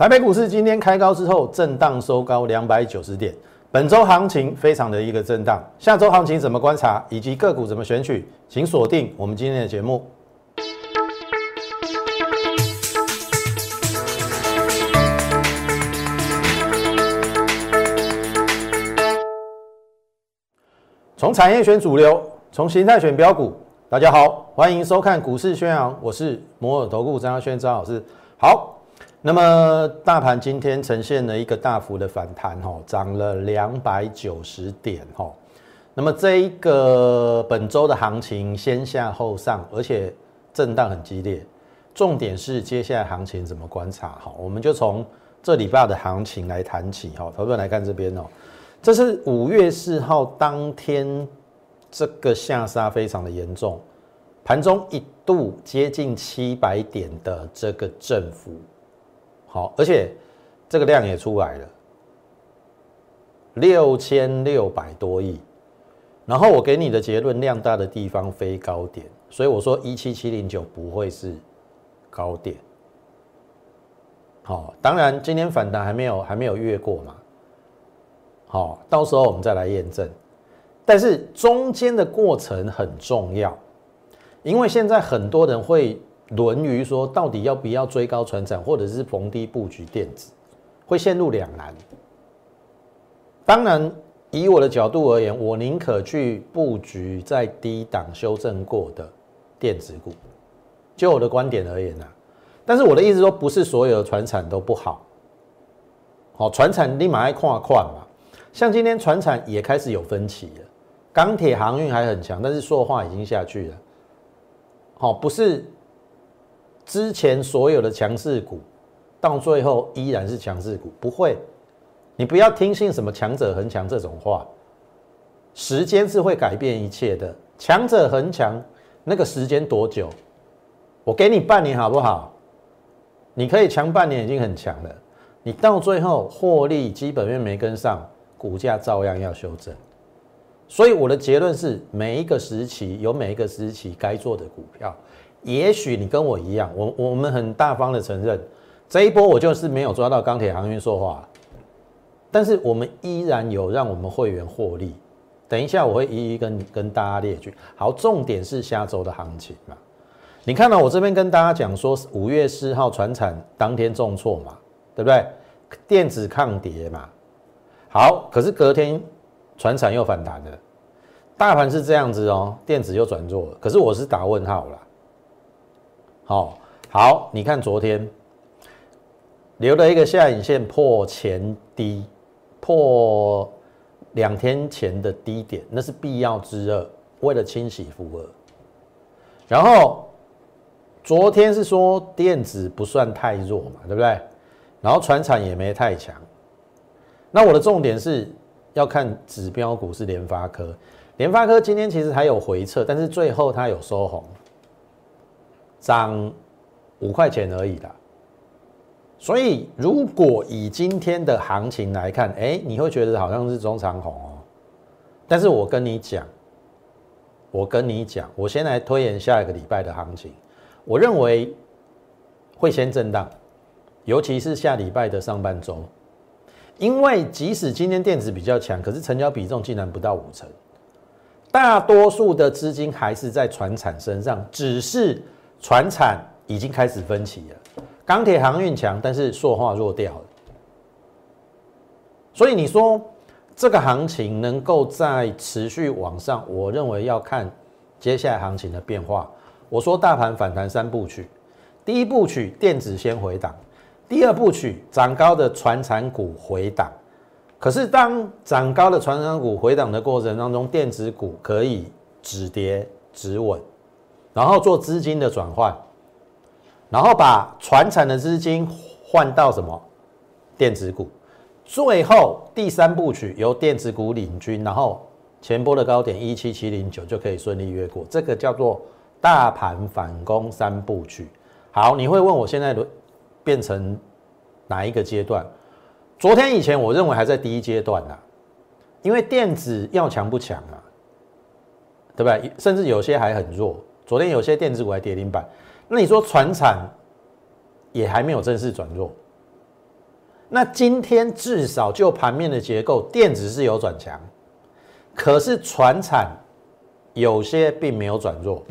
台北股市今天开高之后震荡收高两百九十点，本周行情非常的一个震荡，下周行情怎么观察，以及个股怎么选取，请锁定我们今天的节目。从产业选主流，从形态选标股。大家好，欢迎收看股市宣扬，我是摩尔投顾张耀轩张老师。好，那么大盘今天呈现了一个大幅的反弹，哈，涨了两百九十点，哈。那么这一个本周的行情先下后上，而且震荡很激烈。重点是接下来行情怎么观察？哈，我们就从这礼拜的行情来谈起，哈。投资来看这边哦，这是五月四号当天。这个下杀非常的严重，盘中一度接近七百点的这个振幅，好，而且这个量也出来了，六千六百多亿。然后我给你的结论，量大的地方非高点，所以我说一七七零九不会是高点。好，当然今天反弹还没有还没有越过嘛，好，到时候我们再来验证。但是中间的过程很重要，因为现在很多人会轮于说，到底要不要追高船长，或者是逢低布局电子，会陷入两难。当然，以我的角度而言，我宁可去布局在低档修正过的电子股。就我的观点而言呢，但是我的意思说，不是所有的船产都不好。好，船产立马爱跨跨嘛，像今天船产也开始有分歧了。钢铁航运还很强，但是说话已经下去了。好，不是之前所有的强势股，到最后依然是强势股，不会。你不要听信什么强者恒强这种话，时间是会改变一切的。强者恒强，那个时间多久？我给你半年好不好？你可以强半年已经很强了。你到最后获利基本面没跟上，股价照样要修正。所以我的结论是，每一个时期有每一个时期该做的股票。也许你跟我一样，我我们很大方的承认，这一波我就是没有抓到钢铁航运说话，但是我们依然有让我们会员获利。等一下我会一一跟跟大家列举。好，重点是下周的行情嘛？你看到我这边跟大家讲说，五月四号船产当天重挫嘛，对不对？电子抗跌嘛。好，可是隔天。船产又反弹了，大盘是这样子哦，电子又转弱了。可是我是打问号了。好，好，你看昨天留了一个下影线破前低，破两天前的低点，那是必要之二，为了清洗负荷。然后昨天是说电子不算太弱嘛，对不对？然后船产也没太强。那我的重点是。要看指标股是联发科，联发科今天其实还有回撤，但是最后它有收红，涨五块钱而已啦。所以如果以今天的行情来看，哎，你会觉得好像是中长红哦。但是我跟你讲，我跟你讲，我先来推演下一个礼拜的行情，我认为会先震荡，尤其是下礼拜的上半周。因为即使今天电子比较强，可是成交比重竟然不到五成，大多数的资金还是在船产身上，只是船产已经开始分歧了。钢铁航运强，但是塑化弱掉了。所以你说这个行情能够在持续往上，我认为要看接下来行情的变化。我说大盘反弹三部曲，第一部曲电子先回档。第二部曲，涨高的船产股回档，可是当涨高的船产股回档的过程当中，电子股可以止跌止稳，然后做资金的转换，然后把传产的资金换到什么电子股，最后第三部曲由电子股领军，然后前波的高点一七七零九就可以顺利越过，这个叫做大盘反攻三部曲。好，你会问我现在的？变成哪一个阶段？昨天以前我认为还在第一阶段呢，因为电子要强不强啊，对不对？甚至有些还很弱。昨天有些电子股还跌停板，那你说船产也还没有正式转弱，那今天至少就盘面的结构，电子是有转强，可是船产有些并没有转弱。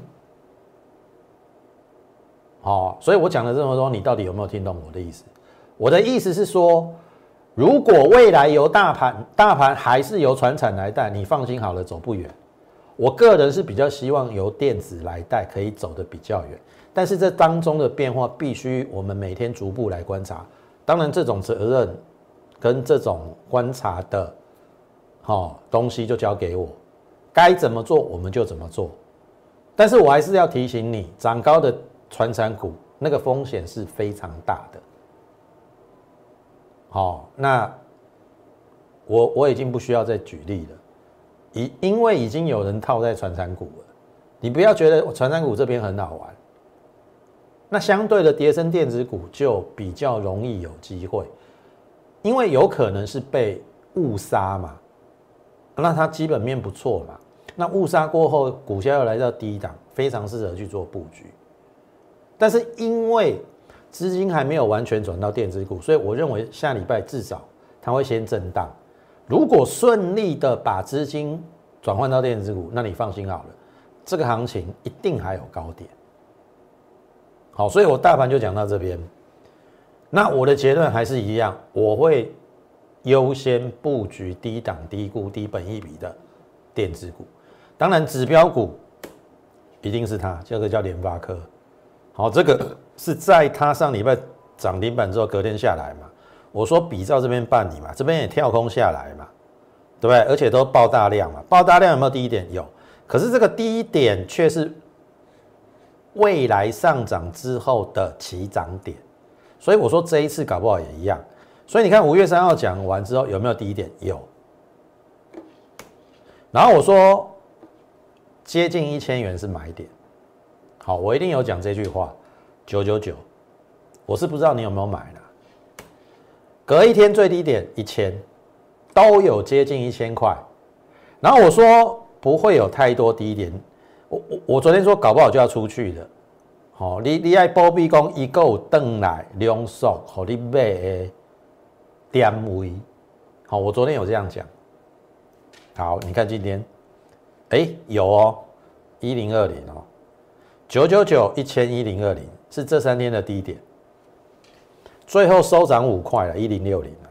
好，所以我讲了这么多，你到底有没有听懂我的意思？我的意思是说，如果未来由大盘，大盘还是由船产来带，你放心好了，走不远。我个人是比较希望由电子来带，可以走得比较远。但是这当中的变化，必须我们每天逐步来观察。当然，这种责任跟这种观察的，好东西就交给我，该怎么做我们就怎么做。但是我还是要提醒你，涨高的传产股那个风险是非常大的。好，那我我已经不需要再举例了，因因为已经有人套在传产股了，你不要觉得传产股这边很好玩。那相对的，叠升电子股就比较容易有机会，因为有可能是被误杀嘛，那它基本面不错嘛，那误杀过后，股价又来到低档，非常适合去做布局。但是因为资金还没有完全转到电子股，所以我认为下礼拜至少它会先震荡。如果顺利的把资金转换到电子股，那你放心好了，这个行情一定还有高点。好，所以我大盘就讲到这边。那我的结论还是一样，我会优先布局低档、低估、低本益比的电子股。当然，指标股一定是它，这个叫联发科。好，这个是在它上礼拜涨停板之后隔天下来嘛？我说比照这边办理嘛，这边也跳空下来嘛，对不对？而且都爆大量嘛，爆大量有没有低点？有，可是这个低点却是。未来上涨之后的起涨点，所以我说这一次搞不好也一样。所以你看五月三号讲完之后有没有低点？有。然后我说接近一千元是买点。好，我一定有讲这句话。九九九，我是不知道你有没有买的。隔一天最低点一千，都有接近一千块。然后我说不会有太多低点。我我我昨天说搞不好就要出去了，好，你你爱波比讲一个登来两手，好你买的点位，好，我昨天有这样讲，好，你看今天，哎，有哦，一零二零哦，九九九一千一零二零是这三天的低点，最后收涨五块了，一零六零了，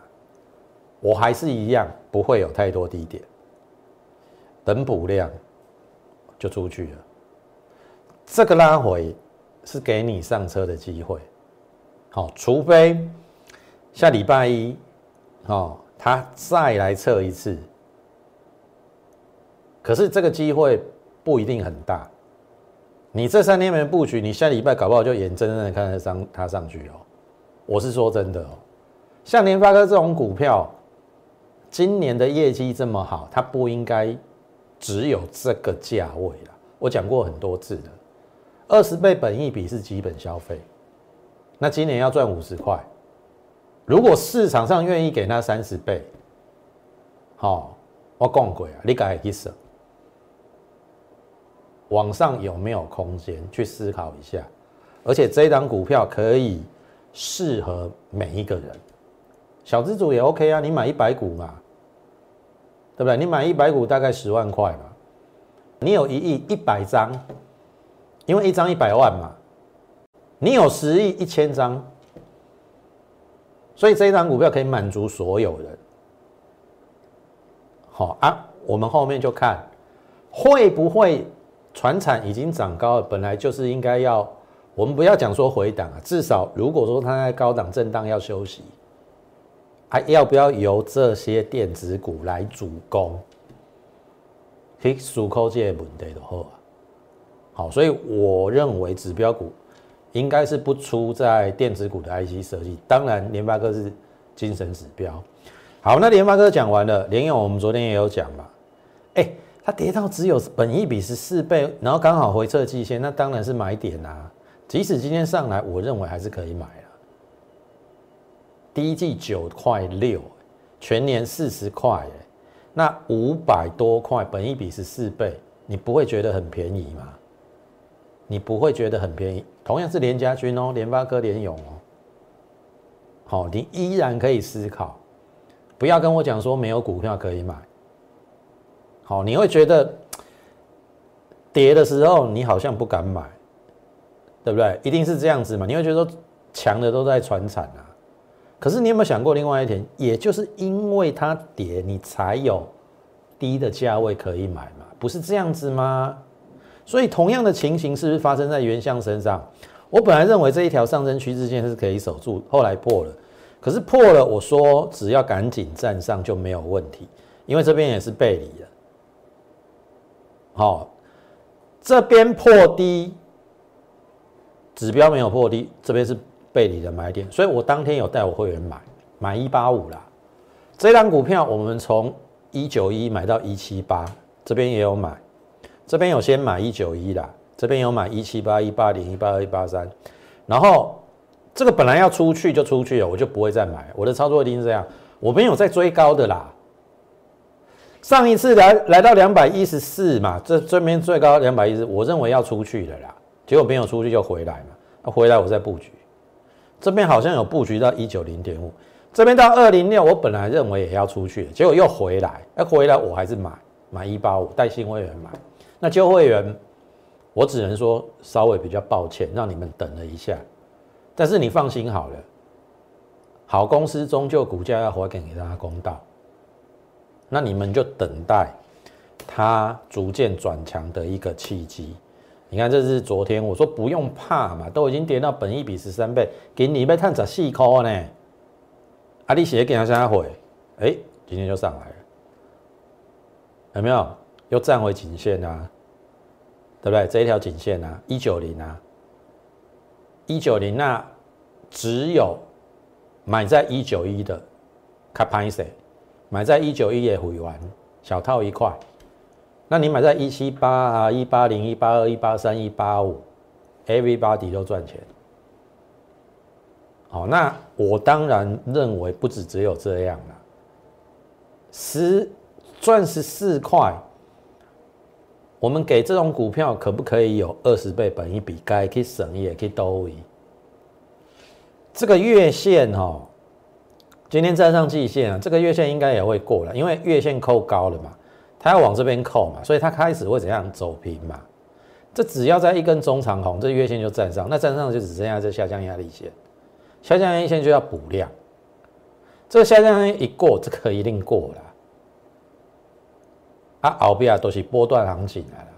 我还是一样不会有太多低点，等补量。就出去了，这个拉回是给你上车的机会，好，除非下礼拜一，哦，他再来测一次，可是这个机会不一定很大。你这三天没布局，你下礼拜搞不好就眼睁睁的看着上它上去哦。我是说真的哦，像联发科这种股票，今年的业绩这么好，它不应该。只有这个价位了，我讲过很多次的，二十倍本益比是基本消费。那今年要赚五十块，如果市场上愿意给那三十倍，好，我讲过啊，你改意思？网上有没有空间去思考一下？而且这一档股票可以适合每一个人，小资主也 OK 啊，你买一百股嘛。对不对？你买一百股大概十万块嘛，你有一亿一百张，因为一张一百万嘛，你有十亿一千张，所以这一张股票可以满足所有人。好啊，我们后面就看会不会船产已经涨高了，本来就是应该要，我们不要讲说回档啊，至少如果说它在高档震荡要休息。还要不要由这些电子股来主攻？可以数口这些问题的话，好，所以我认为指标股应该是不出在电子股的 IC 设计。当然，联发科是精神指标。好，那联发科讲完了，联咏我们昨天也有讲嘛。哎，它跌到只有本一比十四倍，然后刚好回撤季线，那当然是买点啊。即使今天上来，我认为还是可以买了。第一季九块六，全年四十块，那五百多块，本一比是四倍，你不会觉得很便宜吗？你不会觉得很便宜？同样是联家军哦，联发科、联勇哦，好，你依然可以思考，不要跟我讲说没有股票可以买。好，你会觉得跌的时候你好像不敢买，对不对？一定是这样子嘛？你会觉得说强的都在传产啊。可是你有没有想过另外一点？也就是因为它跌，你才有低的价位可以买嘛？不是这样子吗？所以同样的情形是不是发生在原相身上？我本来认为这一条上升趋势线是可以守住，后来破了。可是破了，我说只要赶紧站上就没有问题，因为这边也是背离了。好，这边破低，指标没有破低，这边是背离的买点，所以我当天有带我会员买，买一八五啦。这张股票我们从一九一买到一七八，这边也有买，这边有先买一九一啦，这边有买一七八、一八零、一八二、一八三，然后这个本来要出去就出去了，我就不会再买，我的操作一定是这样，我没有在追高的啦。上一次来来到两百一十四嘛，这这边最高两百一十，我认为要出去的啦，结果没有出去就回来嘛，那回来我再布局，这边好像有布局到一九零点五，这边到二零六，我本来认为也要出去，结果又回来，那回来我还是买买一八五带新会员买，那旧会员我只能说稍微比较抱歉，让你们等了一下，但是你放心好了，好公司终究股价要还给大家公道。那你们就等待它逐渐转强的一个契机。你看，这是昨天我说不用怕嘛，都已经跌到本一比十三倍，给你被探十四块呢。阿里写给他下回，哎，今天就上来了，有没有？又站回颈线啊？对不对？这一条颈线啊，一九零啊，一九零那只有买在一九一的卡潘塞。买在一九一也回完，小套一块。那你买在一七八啊、一八零、一八二、一八三、一八五，everybody 都赚钱。好，那我当然认为不止只有这样了。十赚十四块，我们给这种股票可不可以有二十倍本一笔？该可以省也可以兜一。这个月线哈。今天站上季线啊，这个月线应该也会过了，因为月线扣高了嘛，它要往这边扣嘛，所以它开始会怎样走平嘛？这只要在一根中长红，这月线就站上，那站上就只剩下这下降压力线，下降压力线就要补量，这下降压力一过，这个一定过了。啊，后边都是波段行情来了。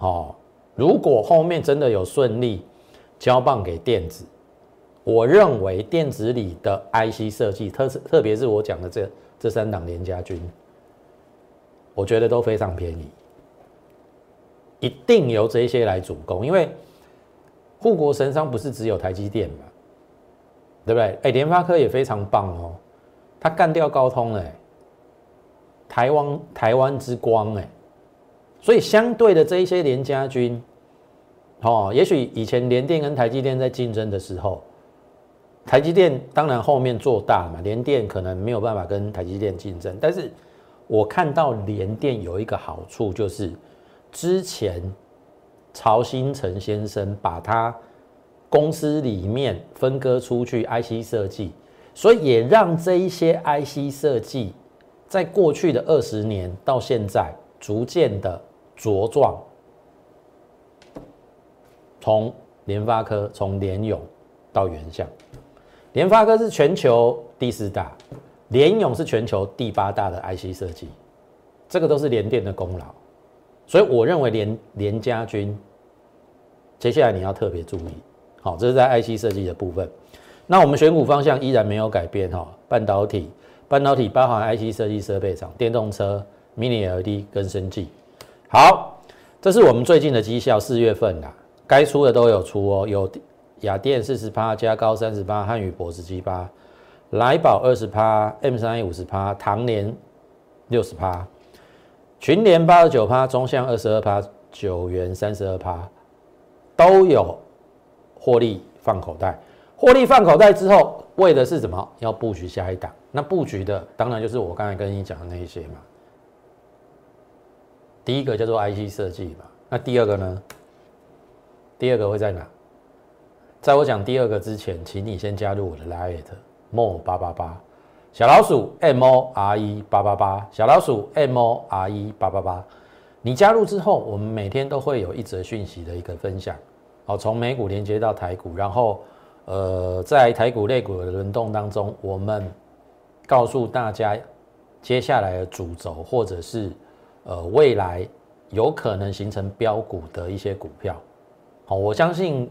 哦，如果后面真的有顺利交棒给电子。我认为电子里的 IC 设计，特特别是我讲的这这三档联家军，我觉得都非常便宜，一定由这些来主攻，因为护国神商不是只有台积电嘛，对不对？哎，联发科也非常棒哦，它干掉高通哎，台湾台湾之光哎，所以相对的这一些联家军，哦，也许以前联电跟台积电在竞争的时候。台积电当然后面做大嘛，联电可能没有办法跟台积电竞争。但是我看到联电有一个好处，就是之前曹新成先生把他公司里面分割出去 IC 设计，所以也让这一些 IC 设计在过去的二十年到现在逐渐的茁壮，从联发科，从联咏到元相。联发科是全球第四大，联咏是全球第八大的 IC 设计，这个都是联电的功劳，所以我认为联联家军，接下来你要特别注意，好，这是在 IC 设计的部分。那我们选股方向依然没有改变哈，半导体，半导体包含 IC 设计设备厂、电动车、Mini LED 跟生技。好，这是我们最近的绩效，四月份啦，该出的都有出哦，有。雅电四十趴，加高三十八，汉语博十七趴，来宝二十趴，M 三 A 五十趴，唐联六十趴，群联八十九趴，中向二十二趴，九元三十二趴，都有获利放口袋。获利放口袋之后，为的是什么？要布局下一档。那布局的当然就是我刚才跟你讲的那一些嘛。第一个叫做 IC 设计嘛。那第二个呢？第二个会在哪？在我讲第二个之前，请你先加入我的 Line Mo 八八八小老鼠 M O R E 八八八小老鼠 M O R E 八八八。你加入之后，我们每天都会有一则讯息的一个分享，好，从美股连接到台股，然后呃，在台股、类股的轮动当中，我们告诉大家接下来的主轴，或者是呃未来有可能形成标股的一些股票。好，我相信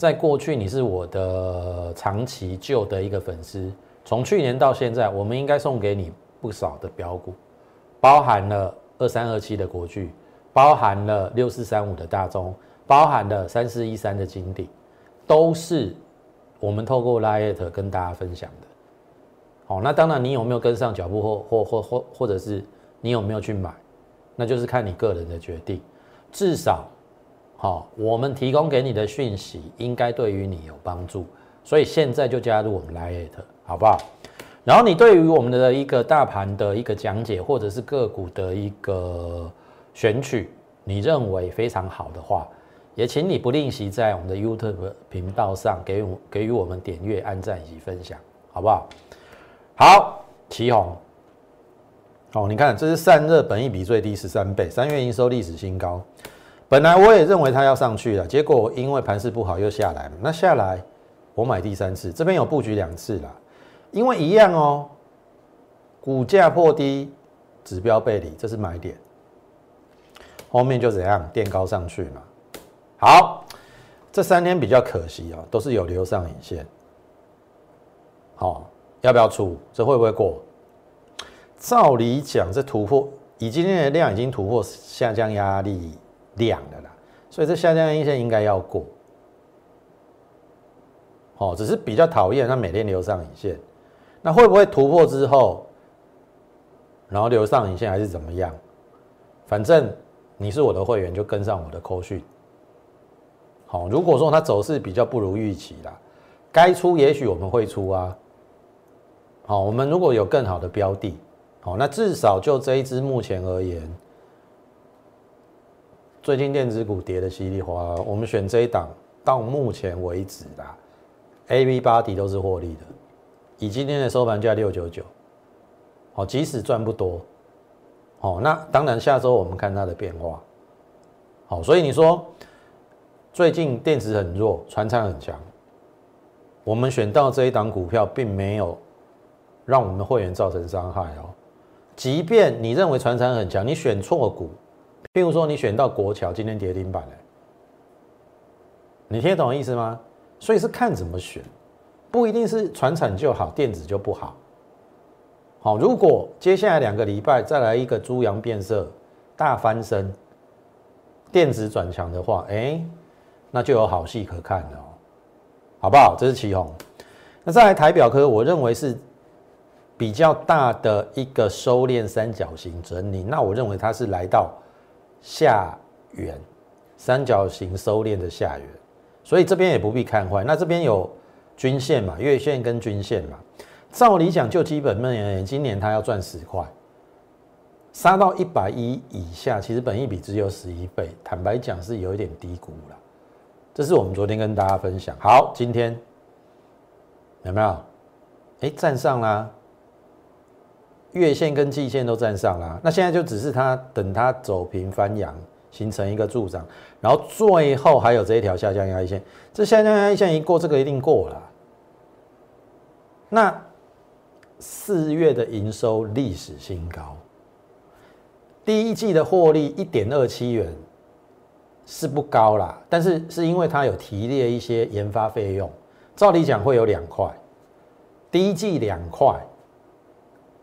在过去你是我的长期旧的一个粉丝，从去年到现在，我们应该送给你不少的标股，包含了。二三二七的国巨，包含了六四三五的大中，包含了三四一三的金鼎，都是我们透过 Lite 跟大家分享的。好，那当然你有没有跟上脚步，或或或或或者是你有没有去买，那就是看你个人的决定。至少，好，我们提供给你的讯息应该对于你有帮助，所以现在就加入我们 Lite，好不好？然后你对于我们的一个大盘的一个讲解，或者是个股的一个选取，你认为非常好的话，也请你不吝惜在我们的 YouTube 频道上给我给予我们点阅、按赞以及分享，好不好？好，旗红，哦，你看这是散热，本益比最低十三倍，三月营收历史新高。本来我也认为它要上去了，结果因为盘势不好又下来了，那下来我买第三次，这边有布局两次了。因为一样哦，股价破低，指标背离，这是买点。后面就怎样垫高上去嘛。好，这三天比较可惜啊，都是有留上影线。好，要不要出？这会不会过？照理讲，这突破，以今天的量已经突破下降压力量的啦，所以这下降阴线应该要过。哦，只是比较讨厌它每天留上影线。那会不会突破之后，然后留上影线还是怎么样？反正你是我的会员，就跟上我的扣讯。好，如果说它走势比较不如预期啦，该出也许我们会出啊。好，我们如果有更好的标的，好，那至少就这一支目前而言，最近电子股跌的稀里哗啦，我们选这一档到目前为止啦 A B 八底都是获利的。以今天的收盘价六九九，好，即使赚不多，好，那当然下周我们看它的变化，好，所以你说最近电子很弱，船厂很强，我们选到这一档股票，并没有让我们的会员造成伤害哦。即便你认为船厂很强，你选错股，譬如说你选到国桥，今天跌停板了，你听得懂意思吗？所以是看怎么选。不一定是传产就好，电子就不好。好，如果接下来两个礼拜再来一个猪羊变色、大翻身，电子转强的话，哎，那就有好戏可看了，好不好？这是旗红。那再来台表科，我认为是比较大的一个收敛三角形整理。那我认为它是来到下缘，三角形收敛的下缘，所以这边也不必看坏。那这边有。均线嘛，月线跟均线嘛，照理讲就基本面而言，今年它要赚十块，杀到一百一以下，其实本益比只有十一倍，坦白讲是有一点低估了。这是我们昨天跟大家分享。好，今天有没有？哎，站上啦，月线跟季线都站上啦。那现在就只是它等它走平翻阳。形成一个助长，然后最后还有这一条下降压力线，这下降压力线一过，这个一定过了。那四月的营收历史新高，第一季的获利一点二七元是不高啦，但是是因为它有提列一些研发费用，照理讲会有两块，第一季两块，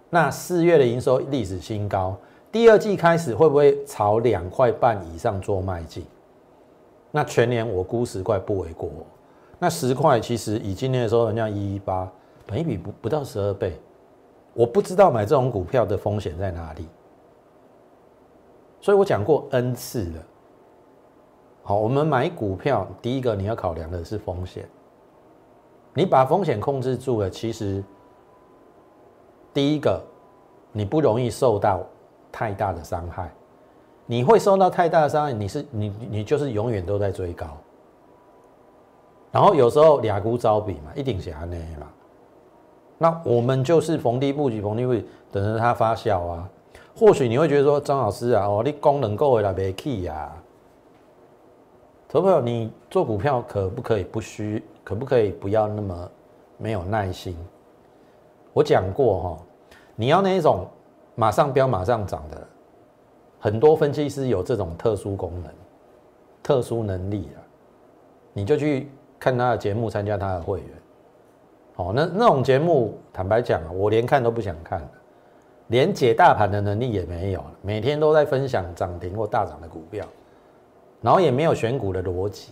那四月的营收历史新高。第二季开始会不会朝两块半以上做迈进？那全年我估十块不为过。那十块其实以今年的时候，人家一一八，本一比不不到十二倍。我不知道买这种股票的风险在哪里。所以我讲过 N 次了。好，我们买股票，第一个你要考量的是风险。你把风险控制住了，其实第一个你不容易受到。太大的伤害，你会受到太大的伤害，你是你你就是永远都在追高，然后有时候俩股招比嘛，一定是安内嘛。那我们就是逢低布局，逢低布局，等着它发酵啊。或许你会觉得说，张老师啊，哦，你功能够为了没 key 呀？投朋友，你做股票可不可以不需？可不可以不要那么没有耐心？我讲过哈，你要那一种马上飙、马上涨的，很多分析师有这种特殊功能、特殊能力啊，你就去看他的节目，参加他的会员。哦，那那种节目，坦白讲啊，我连看都不想看连解大盘的能力也没有每天都在分享涨停或大涨的股票，然后也没有选股的逻辑。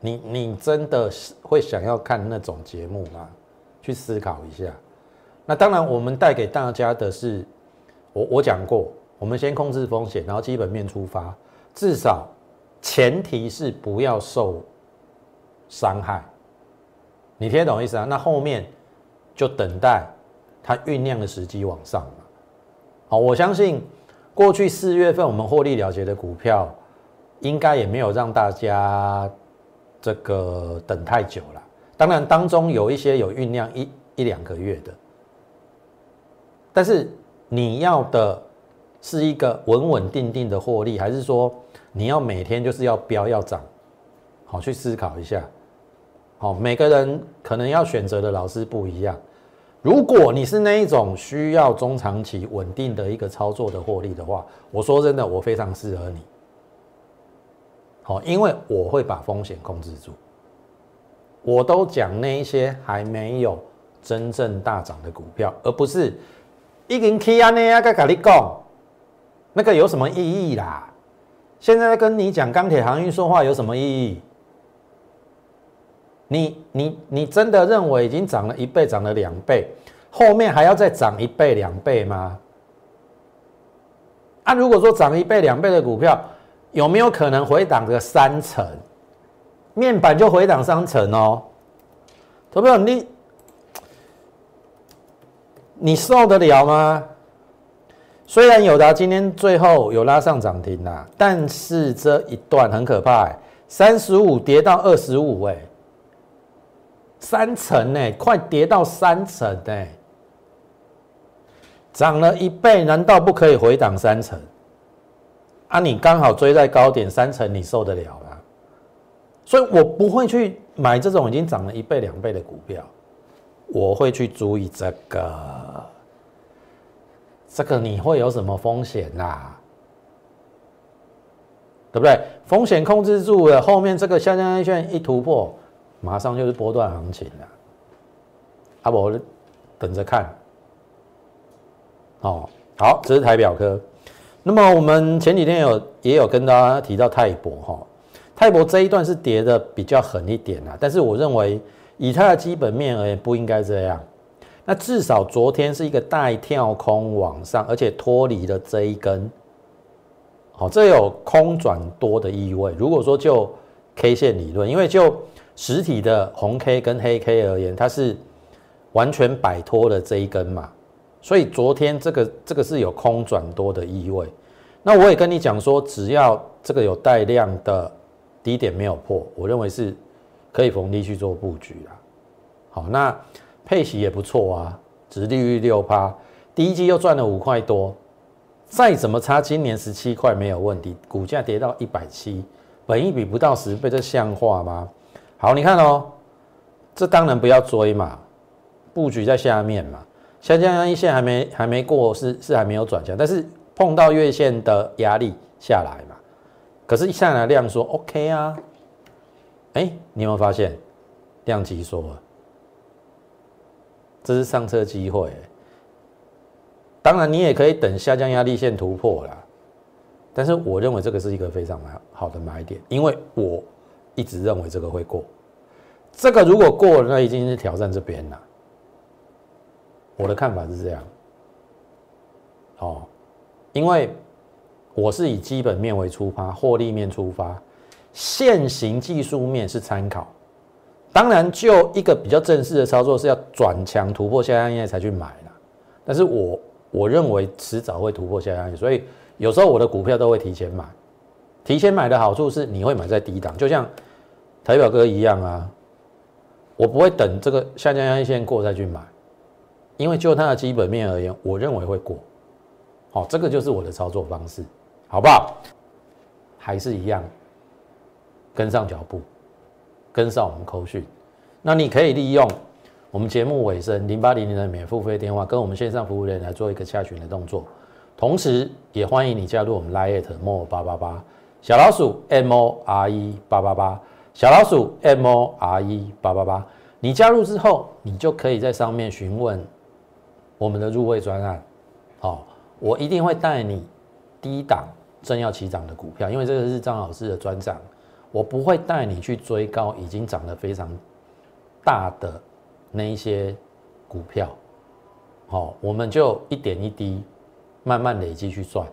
你你真的是会想要看那种节目吗？去思考一下。那当然，我们带给大家的是，我我讲过，我们先控制风险，然后基本面出发，至少前提是不要受伤害。你听懂意思啊？那后面就等待。它酝酿的时机往上嘛，好，我相信过去四月份我们获利了结的股票，应该也没有让大家这个等太久了。当然，当中有一些有酝酿一一两个月的，但是你要的是一个稳稳定定的获利，还是说你要每天就是要飙要涨？好，去思考一下。好，每个人可能要选择的老师不一样。如果你是那一种需要中长期稳定的一个操作的获利的话，我说真的，我非常适合你。好，因为我会把风险控制住。我都讲那一些还没有真正大涨的股票，而不是一根 K 啊那样个跟你讲，那个有什么意义啦？现在跟你讲钢铁航运说话有什么意义？你你你真的认为已经涨了一倍，涨了两倍，后面还要再涨一倍两倍吗？啊，如果说涨一倍两倍的股票，有没有可能回档个三成？面板就回档三成哦，投票你你受得了吗？虽然友达今天最后有拉上涨停啦，但是这一段很可怕，三十五跌到二十五，哎。三成呢，快跌到三成呢，涨了一倍，难道不可以回档三成？啊，你刚好追在高点，三成你受得了吗？所以我不会去买这种已经涨了一倍两倍的股票，我会去注意这个，这个你会有什么风险呐？对不对？风险控制住了，后面这个下降线一突破。马上就是波段行情了，阿伯等着看。哦，好，这是台表科。那么我们前几天有也有跟大家提到泰博哈，泰博这一段是跌的比较狠一点啊，但是我认为以它的基本面而言不应该这样。那至少昨天是一个带跳空往上，而且脱离了这一根，好，这有空转多的意味。如果说就 K 线理论，因为就实体的红 K 跟黑 K 而言，它是完全摆脱了这一根嘛，所以昨天这个这个是有空转多的意味。那我也跟你讲说，只要这个有带量的低点没有破，我认为是可以逢低去做布局啦。好，那配息也不错啊，殖利率六趴，第一季又赚了五块多，再怎么差今年十七块没有问题，股价跌到一百七，本一比不到十倍，这像话吗？好，你看哦，这当然不要追嘛，布局在下面嘛，下降一线还没还没过，是是还没有转强，但是碰到月线的压力下来嘛，可是一下来量说 OK 啊，哎，你有没有发现量级说，这是上车机会，当然你也可以等下降压力线突破了，但是我认为这个是一个非常好好的买点，因为我。一直认为这个会过，这个如果过了，那已经是挑战这边了。我的看法是这样，哦，因为我是以基本面为出发，获利面出发，现行技术面是参考。当然，就一个比较正式的操作是要转强突破下压线才去买了。但是我我认为迟早会突破下压线，所以有时候我的股票都会提前买。提前买的好处是你会买在低档，就像台表哥一样啊，我不会等这个下降压线过再去买，因为就它的基本面而言，我认为会过。好，这个就是我的操作方式，好不好？还是一样，跟上脚步，跟上我们扣讯。那你可以利用我们节目尾声零八零零的免付费电话，跟我们线上服务人员来做一个下询的动作。同时，也欢迎你加入我们 Lite More 八八八小老鼠 M O R E 八八八小老鼠 M O R E 八八八。你加入之后，你就可以在上面询问我们的入会专案，好。我一定会带你低档正要起涨的股票，因为这个是张老师的专长。我不会带你去追高已经涨得非常大的那一些股票。好，我们就一点一滴慢慢累积去赚。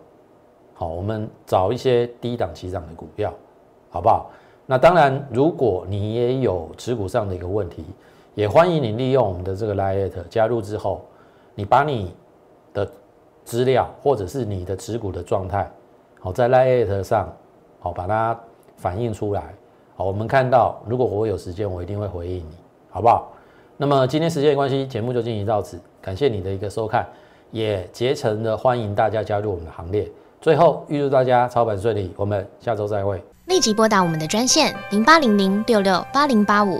好，我们找一些低档起涨的股票，好不好？那当然，如果你也有持股上的一个问题，也欢迎你利用我们的这个 l i t 加入之后，你把你的。资料或者是你的持股的状态，好在 l i t 上，好把它反映出来。好，我们看到，如果我有时间，我一定会回应你，好不好？那么今天时间关系，节目就进行到此，感谢你的一个收看，也竭诚的欢迎大家加入我们的行列。最后预祝大家操盘顺利，我们下周再会。立即拨打我们的专线零八零零六六八零八五。